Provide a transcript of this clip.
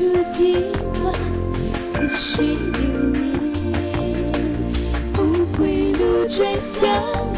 如今，思绪流年，峰回路转向。